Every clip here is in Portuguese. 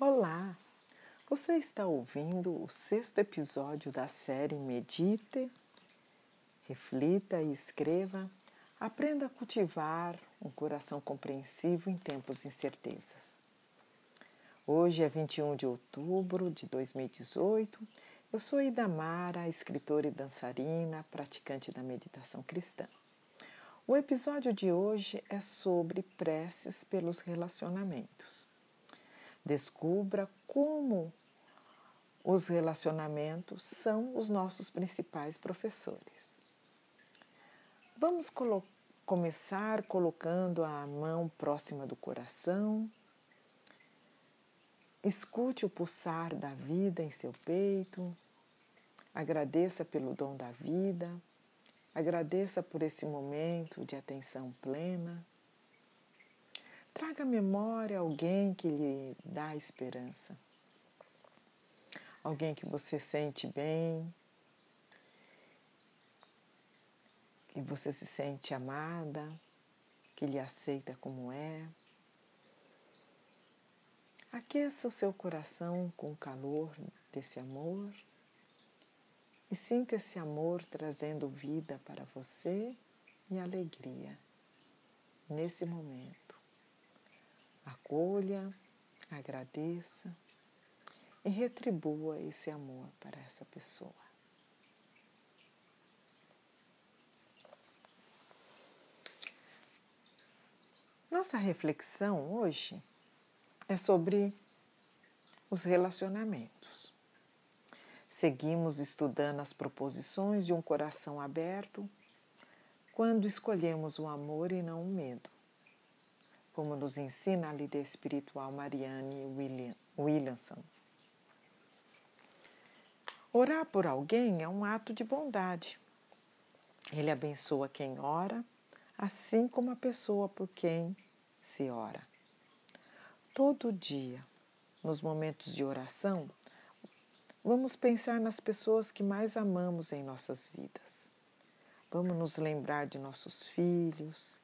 Olá! Você está ouvindo o sexto episódio da série Medite, Reflita e Escreva. Aprenda a cultivar um coração compreensivo em tempos de incertezas. Hoje é 21 de outubro de 2018. Eu sou Idamara, escritora e dançarina, praticante da meditação cristã. O episódio de hoje é sobre preces pelos relacionamentos. Descubra como os relacionamentos são os nossos principais professores. Vamos colo começar colocando a mão próxima do coração. Escute o pulsar da vida em seu peito. Agradeça pelo dom da vida. Agradeça por esse momento de atenção plena. Traga à memória alguém que lhe dá esperança. Alguém que você sente bem, que você se sente amada, que lhe aceita como é. Aqueça o seu coração com o calor desse amor e sinta esse amor trazendo vida para você e alegria nesse momento. Acolha, agradeça e retribua esse amor para essa pessoa. Nossa reflexão hoje é sobre os relacionamentos. Seguimos estudando as proposições de um coração aberto quando escolhemos o amor e não o medo como nos ensina a líder espiritual Marianne William, Williamson. Orar por alguém é um ato de bondade. Ele abençoa quem ora, assim como a pessoa por quem se ora. Todo dia, nos momentos de oração, vamos pensar nas pessoas que mais amamos em nossas vidas. Vamos nos lembrar de nossos filhos,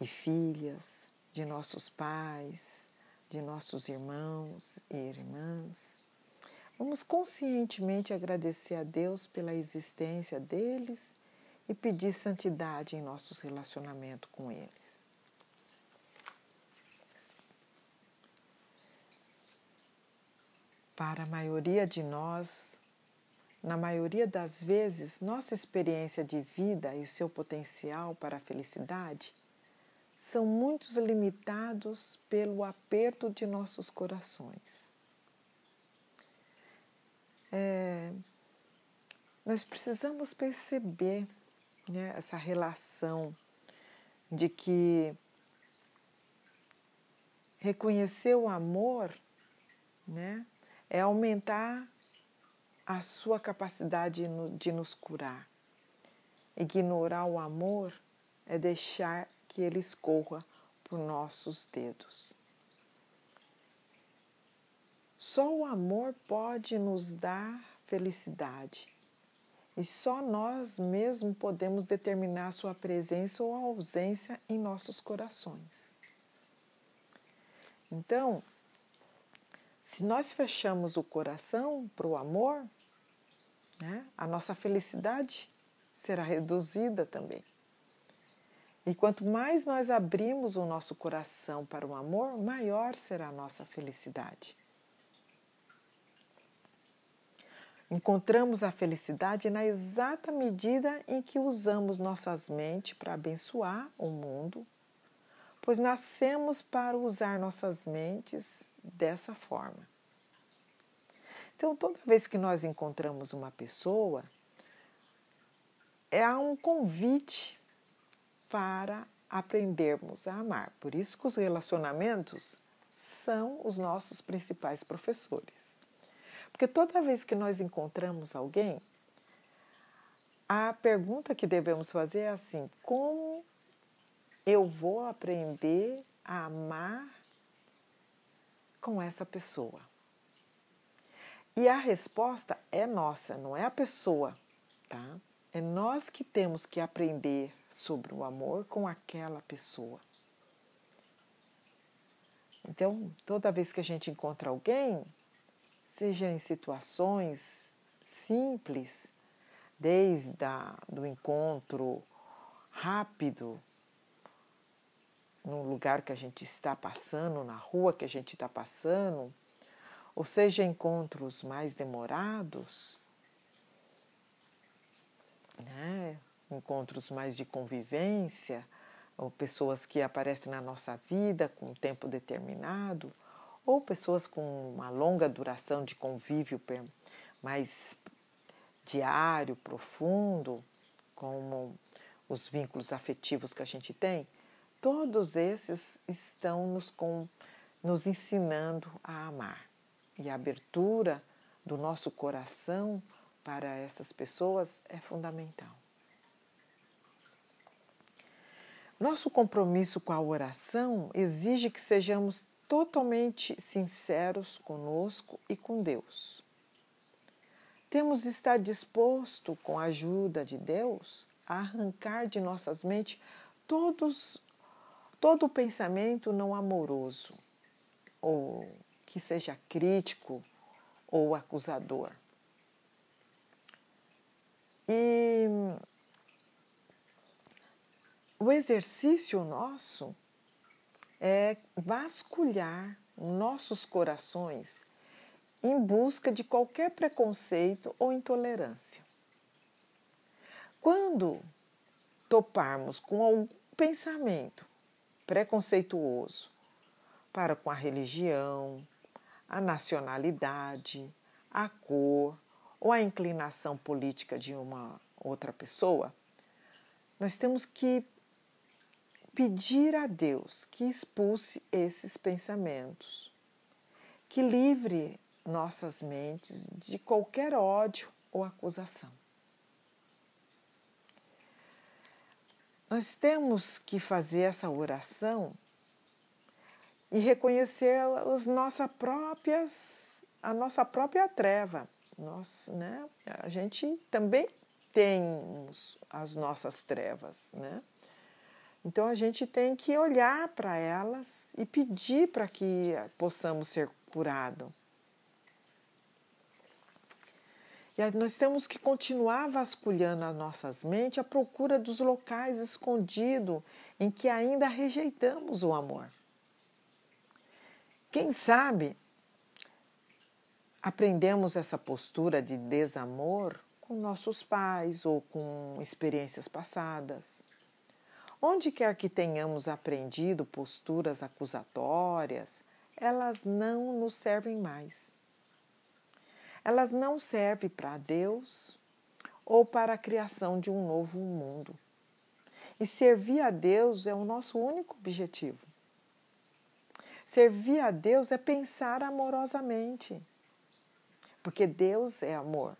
e filhas, de nossos pais, de nossos irmãos e irmãs. Vamos conscientemente agradecer a Deus pela existência deles e pedir santidade em nossos relacionamentos com eles. Para a maioria de nós, na maioria das vezes, nossa experiência de vida e seu potencial para a felicidade são muitos limitados pelo aperto de nossos corações. É, nós precisamos perceber né, essa relação de que reconhecer o amor né, é aumentar a sua capacidade de nos curar. Ignorar o amor é deixar que ele escorra por nossos dedos. Só o amor pode nos dar felicidade e só nós mesmos podemos determinar sua presença ou ausência em nossos corações. Então, se nós fechamos o coração para o amor, né, a nossa felicidade será reduzida também. E quanto mais nós abrimos o nosso coração para o amor, maior será a nossa felicidade. Encontramos a felicidade na exata medida em que usamos nossas mentes para abençoar o mundo, pois nascemos para usar nossas mentes dessa forma. Então, toda vez que nós encontramos uma pessoa, é um convite para aprendermos a amar. Por isso que os relacionamentos são os nossos principais professores. Porque toda vez que nós encontramos alguém, a pergunta que devemos fazer é assim: como eu vou aprender a amar com essa pessoa? E a resposta é nossa, não é a pessoa, tá? É nós que temos que aprender sobre o amor com aquela pessoa. Então, toda vez que a gente encontra alguém, seja em situações simples, desde a, do encontro rápido no lugar que a gente está passando, na rua que a gente está passando, ou seja, encontros mais demorados, né? encontros mais de convivência, ou pessoas que aparecem na nossa vida com um tempo determinado, ou pessoas com uma longa duração de convívio mais diário, profundo, como os vínculos afetivos que a gente tem, todos esses estão nos, com, nos ensinando a amar. E a abertura do nosso coração para essas pessoas é fundamental. Nosso compromisso com a oração exige que sejamos totalmente sinceros conosco e com Deus. Temos de estar disposto, com a ajuda de Deus, a arrancar de nossas mentes todos, todo o pensamento não amoroso, ou que seja crítico ou acusador. E o exercício nosso é vasculhar nossos corações em busca de qualquer preconceito ou intolerância. Quando toparmos com algum pensamento preconceituoso para com a religião, a nacionalidade, a cor ou a inclinação política de uma outra pessoa, nós temos que pedir a Deus que expulse esses pensamentos, que livre nossas mentes de qualquer ódio ou acusação. Nós temos que fazer essa oração e reconhecer as nossas próprias, a nossa própria treva. Nós, né, a gente também tem as nossas trevas, né? Então a gente tem que olhar para elas e pedir para que possamos ser curados. E nós temos que continuar vasculhando as nossas mentes à procura dos locais escondidos em que ainda rejeitamos o amor. Quem sabe aprendemos essa postura de desamor com nossos pais ou com experiências passadas. Onde quer que tenhamos aprendido posturas acusatórias, elas não nos servem mais. Elas não servem para Deus ou para a criação de um novo mundo. E servir a Deus é o nosso único objetivo. Servir a Deus é pensar amorosamente, porque Deus é amor.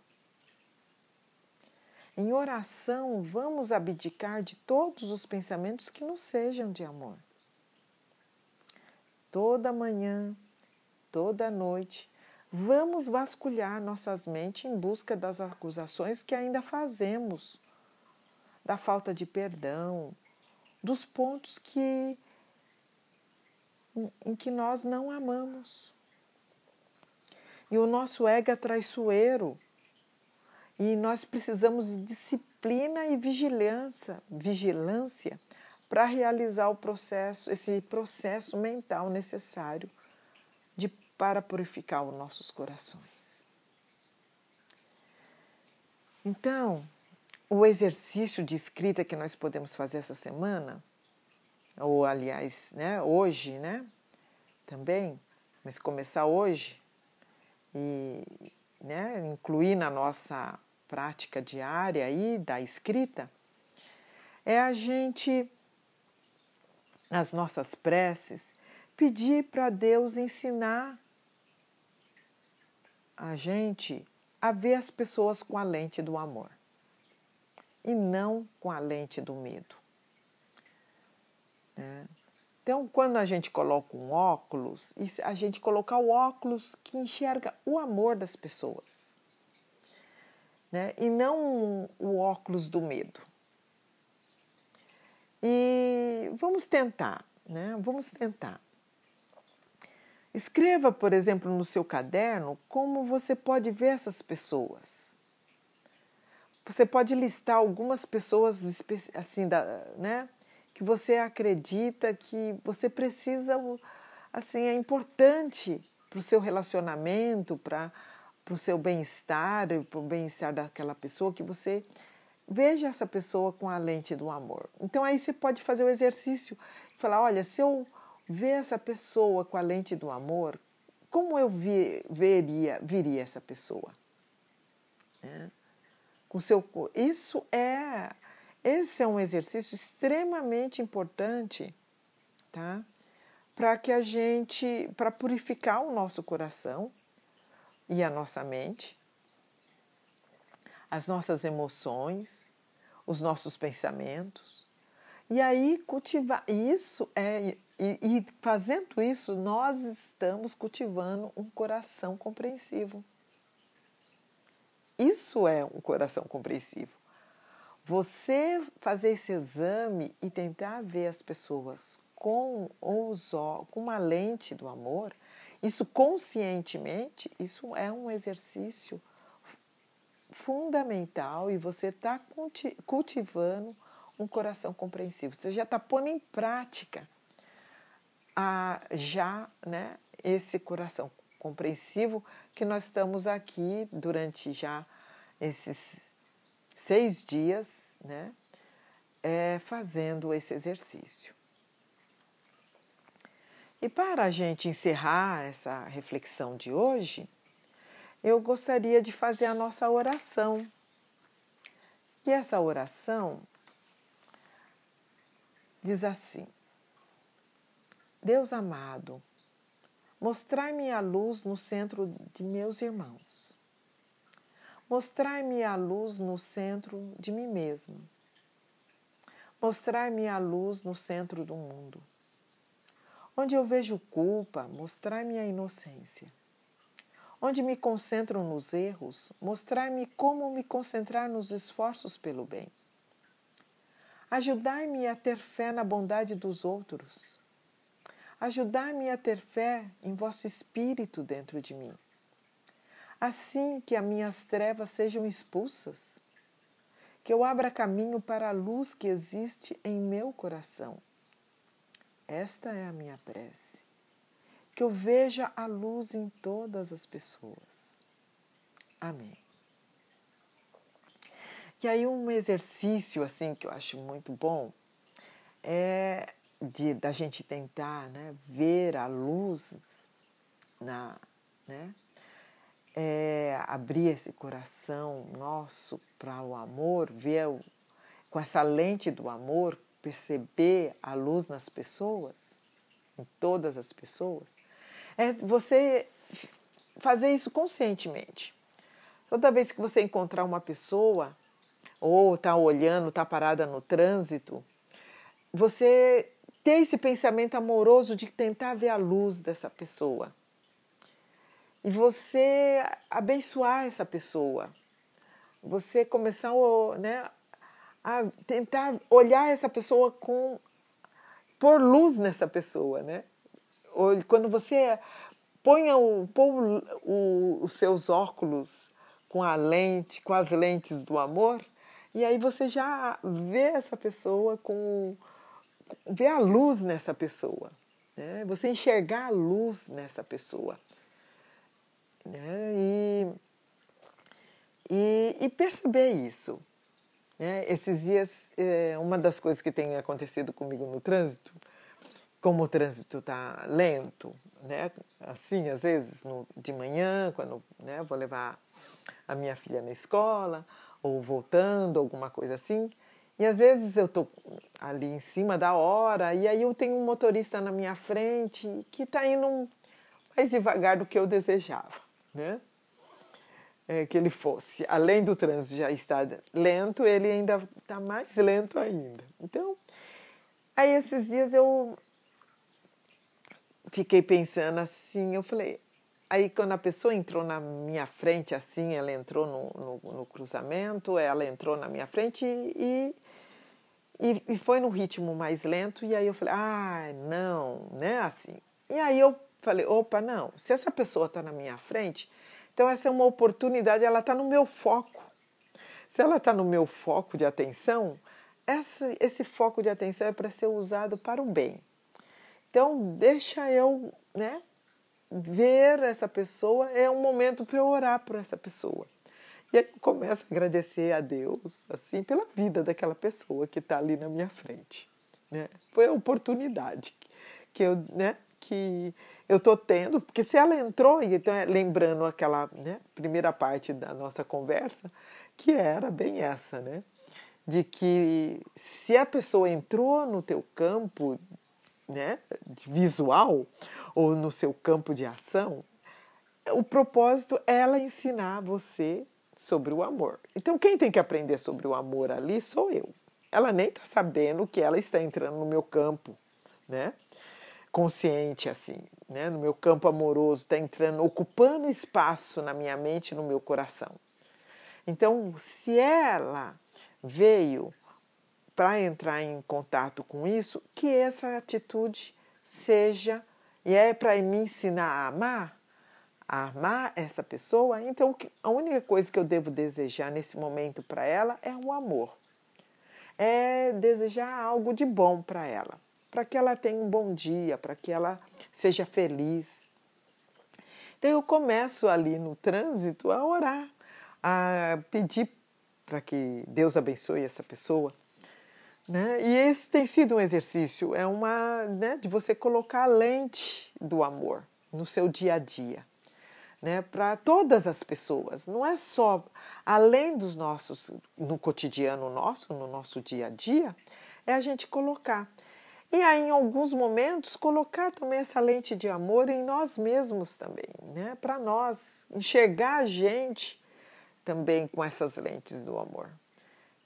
Em oração, vamos abdicar de todos os pensamentos que não sejam de amor. Toda manhã, toda noite, vamos vasculhar nossas mentes em busca das acusações que ainda fazemos, da falta de perdão, dos pontos que em que nós não amamos. E o nosso ego é traiçoeiro e nós precisamos de disciplina e vigilância, vigilância para realizar o processo, esse processo mental necessário de, para purificar os nossos corações. Então, o exercício de escrita que nós podemos fazer essa semana, ou aliás, né, hoje, né, também, mas começar hoje e né, incluir na nossa prática diária aí da escrita é a gente, nas nossas preces, pedir para Deus ensinar a gente a ver as pessoas com a lente do amor e não com a lente do medo. Né? Então, quando a gente coloca um óculos, a gente colocar o óculos que enxerga o amor das pessoas né? e não o óculos do medo. E vamos tentar, né? Vamos tentar. Escreva, por exemplo, no seu caderno como você pode ver essas pessoas. Você pode listar algumas pessoas assim, da, né, que você acredita que você precisa, assim, é importante para o seu relacionamento, para o seu bem-estar, para o bem-estar daquela pessoa, que você veja essa pessoa com a lente do amor. Então aí você pode fazer o exercício, falar, olha, se eu ver essa pessoa com a lente do amor, como eu vi, veria, viria essa pessoa? É. Com seu, isso é, esse é um exercício extremamente importante, tá? Para que a gente, para purificar o nosso coração e a nossa mente, as nossas emoções, os nossos pensamentos. E aí cultivar isso é e, e fazendo isso, nós estamos cultivando um coração compreensivo. Isso é um coração compreensivo. Você fazer esse exame e tentar ver as pessoas com os com uma lente do amor, isso conscientemente, isso é um exercício fundamental e você está cultivando um coração compreensivo. Você já está pondo em prática a já né, esse coração compreensivo que nós estamos aqui durante já esses seis dias, né, é, fazendo esse exercício. E para a gente encerrar essa reflexão de hoje, eu gostaria de fazer a nossa oração. E essa oração diz assim: Deus amado, mostrai-me a luz no centro de meus irmãos. Mostrai-me a luz no centro de mim mesmo. Mostrai-me a luz no centro do mundo. Onde eu vejo culpa, mostrai-me a inocência. Onde me concentro nos erros, mostrai-me como me concentrar nos esforços pelo bem. Ajudai-me a ter fé na bondade dos outros Ajudai-me a ter fé em vosso espírito dentro de mim, assim que as minhas trevas sejam expulsas, que eu abra caminho para a luz que existe em meu coração. Esta é a minha prece. Que eu veja a luz em todas as pessoas. Amém. E aí um exercício assim que eu acho muito bom é de, da gente tentar né, ver a luz, na, né, é, abrir esse coração nosso para o amor, ver com essa lente do amor, perceber a luz nas pessoas, em todas as pessoas, é você fazer isso conscientemente. Toda vez que você encontrar uma pessoa, ou está olhando, está parada no trânsito, você ter esse pensamento amoroso de tentar ver a luz dessa pessoa. E você abençoar essa pessoa. Você começar né, a tentar olhar essa pessoa com. pôr luz nessa pessoa, né? Quando você põe o, põe o, os seus óculos com a lente, com as lentes do amor, e aí você já vê essa pessoa com ver a luz nessa pessoa, né? você enxergar a luz nessa pessoa. Né? E, e, e, perceber isso. Né? Esses dias, é, uma das coisas que tem acontecido comigo no trânsito, como o trânsito está lento, né? assim, às vezes no, de manhã, quando né, vou levar a minha filha na escola, ou voltando, alguma coisa assim, e às vezes eu estou ali em cima da hora e aí eu tenho um motorista na minha frente que está indo mais devagar do que eu desejava, né? É, que ele fosse. Além do trânsito já estar lento, ele ainda está mais lento ainda. Então, aí esses dias eu fiquei pensando assim, eu falei, Aí, quando a pessoa entrou na minha frente, assim, ela entrou no, no, no cruzamento, ela entrou na minha frente e, e, e, foi no ritmo mais lento. E aí eu falei, ah, não, né? Assim. E aí eu falei, opa, não, se essa pessoa está na minha frente, então essa é uma oportunidade, ela está no meu foco. Se ela está no meu foco de atenção, essa, esse foco de atenção é para ser usado para o bem. Então, deixa eu né, ver essa pessoa, é um momento para eu orar por essa pessoa. E aí eu começo a agradecer a Deus, assim, pela vida daquela pessoa que está ali na minha frente. Né? Foi a oportunidade que eu, né, que eu tô tendo, porque se ela entrou, então é lembrando aquela né, primeira parte da nossa conversa, que era bem essa, né? De que se a pessoa entrou no teu campo né, visual ou no seu campo de ação, o propósito é ela ensinar você sobre o amor. Então, quem tem que aprender sobre o amor ali sou eu. Ela nem está sabendo que ela está entrando no meu campo, né? Consciente, assim, né? No meu campo amoroso, está entrando, ocupando espaço na minha mente, no meu coração. Então, se ela veio para entrar em contato com isso, que essa atitude seja, e é para me ensinar a amar, a amar essa pessoa, então a única coisa que eu devo desejar nesse momento para ela é o amor. É desejar algo de bom para ela, para que ela tenha um bom dia, para que ela seja feliz. Então eu começo ali no trânsito a orar, a pedir para que Deus abençoe essa pessoa né? E esse tem sido um exercício, é uma né, de você colocar a lente do amor no seu dia a dia, né? Para todas as pessoas, não é só além dos nossos no cotidiano nosso, no nosso dia a dia, é a gente colocar. E aí, em alguns momentos, colocar também essa lente de amor em nós mesmos também, né? Para nós enxergar a gente também com essas lentes do amor.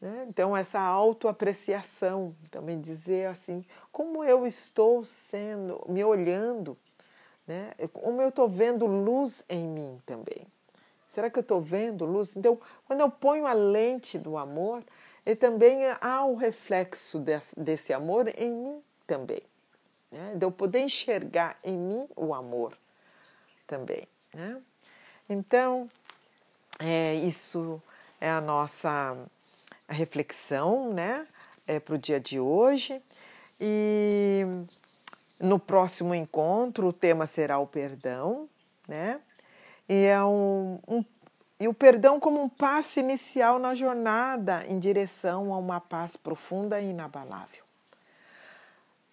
Né? Então, essa autoapreciação, também dizer assim, como eu estou sendo, me olhando, né? como eu estou vendo luz em mim também. Será que eu estou vendo luz? Então, quando eu ponho a lente do amor, ele também há o reflexo desse, desse amor em mim também. Né? De eu poder enxergar em mim o amor também. Né? Então, é, isso é a nossa reflexão né, é, para o dia de hoje. E no próximo encontro o tema será o perdão, né? E, é um, um, e o perdão como um passo inicial na jornada em direção a uma paz profunda e inabalável.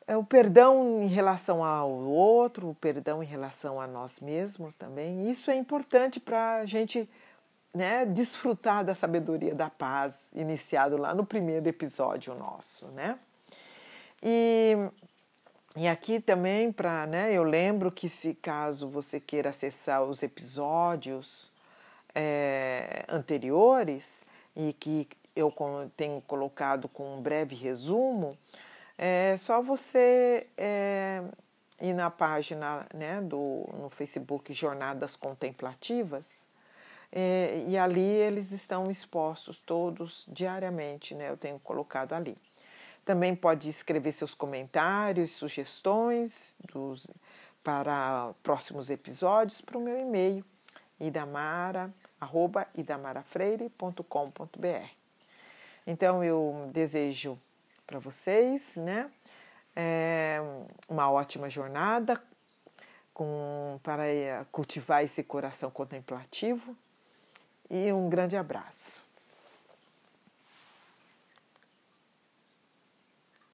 É o perdão em relação ao outro, o perdão em relação a nós mesmos também. Isso é importante para a gente né, desfrutar da sabedoria da paz, iniciado lá no primeiro episódio nosso, né? E, e aqui também para, né, eu lembro que se caso você queira acessar os episódios é, anteriores e que eu tenho colocado com um breve resumo, é só você é, ir na página né, do, no Facebook Jornadas Contemplativas é, e ali eles estão expostos todos diariamente, né? Eu tenho colocado ali. Também pode escrever seus comentários, sugestões dos, para próximos episódios para o meu e-mail idamara@idamarafreire.com.br. Então eu desejo para vocês, né, é, uma ótima jornada com, para cultivar esse coração contemplativo e um grande abraço.